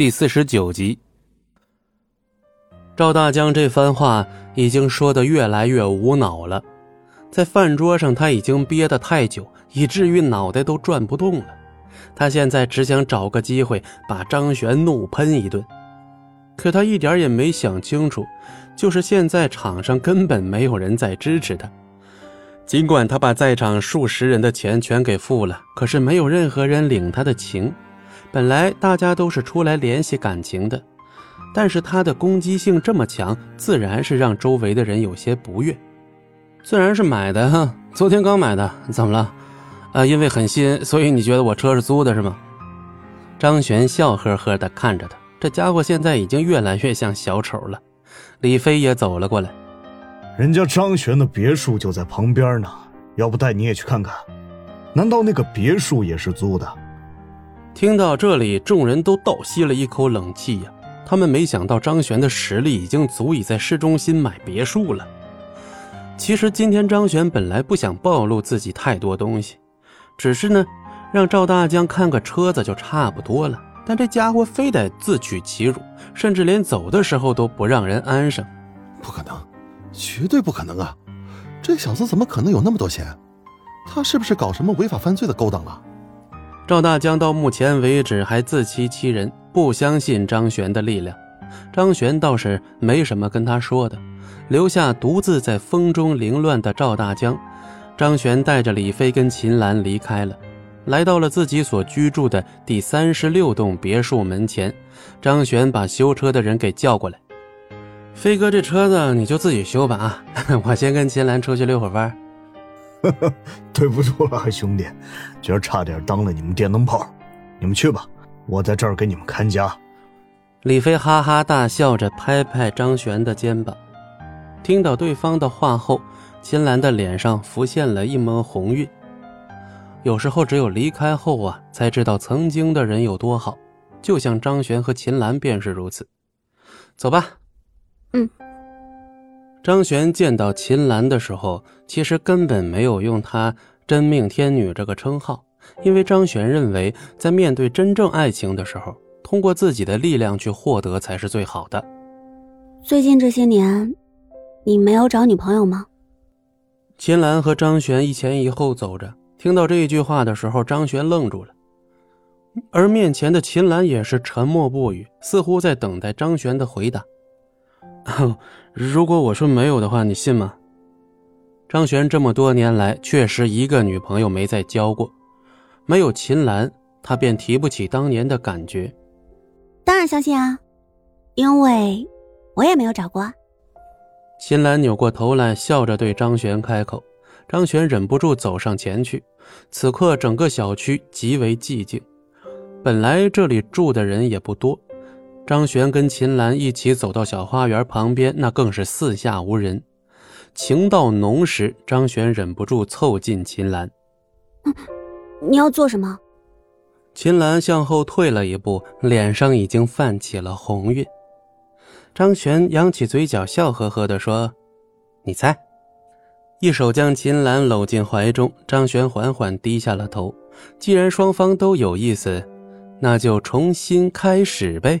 第四十九集，赵大江这番话已经说的越来越无脑了，在饭桌上他已经憋得太久，以至于脑袋都转不动了。他现在只想找个机会把张璇怒喷一顿，可他一点也没想清楚，就是现在场上根本没有人在支持他。尽管他把在场数十人的钱全给付了，可是没有任何人领他的情。本来大家都是出来联系感情的，但是他的攻击性这么强，自然是让周围的人有些不悦。自然是买的哈，昨天刚买的，怎么了？啊，因为很新，所以你觉得我车是租的是吗？张璇笑呵呵地看着他，这家伙现在已经越来越像小丑了。李飞也走了过来，人家张璇的别墅就在旁边呢，要不带你也去看看？难道那个别墅也是租的？听到这里，众人都倒吸了一口冷气呀！他们没想到张璇的实力已经足以在市中心买别墅了。其实今天张璇本来不想暴露自己太多东西，只是呢，让赵大江看个车子就差不多了。但这家伙非得自取其辱，甚至连走的时候都不让人安生。不可能，绝对不可能啊！这小子怎么可能有那么多钱？他是不是搞什么违法犯罪的勾当了？赵大江到目前为止还自欺欺人，不相信张璇的力量。张璇倒是没什么跟他说的，留下独自在风中凌乱的赵大江。张璇带着李飞跟秦岚离开了，来到了自己所居住的第三十六栋别墅门前。张璇把修车的人给叫过来：“飞哥，这车子你就自己修吧啊，我先跟秦岚出去溜会弯。”对不住了，兄弟，今儿差点当了你们电灯泡。你们去吧，我在这儿给你们看家。李飞哈哈大笑着拍拍张璇的肩膀。听到对方的话后，秦岚的脸上浮现了一抹红晕。有时候只有离开后啊，才知道曾经的人有多好。就像张璇和秦岚便是如此。走吧。嗯。张璇见到秦岚的时候，其实根本没有用她“真命天女”这个称号，因为张璇认为，在面对真正爱情的时候，通过自己的力量去获得才是最好的。最近这些年，你没有找女朋友吗？秦岚和张璇一前一后走着，听到这一句话的时候，张璇愣住了，而面前的秦岚也是沉默不语，似乎在等待张璇的回答。如果我说没有的话，你信吗？张璇这么多年来确实一个女朋友没再交过，没有秦岚，他便提不起当年的感觉。当然相信啊，因为我也没有找过。秦岚扭过头来，笑着对张璇开口。张璇忍不住走上前去。此刻整个小区极为寂静，本来这里住的人也不多。张璇跟秦岚一起走到小花园旁边，那更是四下无人。情到浓时，张璇忍不住凑近秦岚：“你要做什么？”秦岚向后退了一步，脸上已经泛起了红晕。张璇扬起嘴角，笑呵呵地说：“你猜。”一手将秦岚搂进怀中，张璇缓缓低下了头。既然双方都有意思，那就重新开始呗。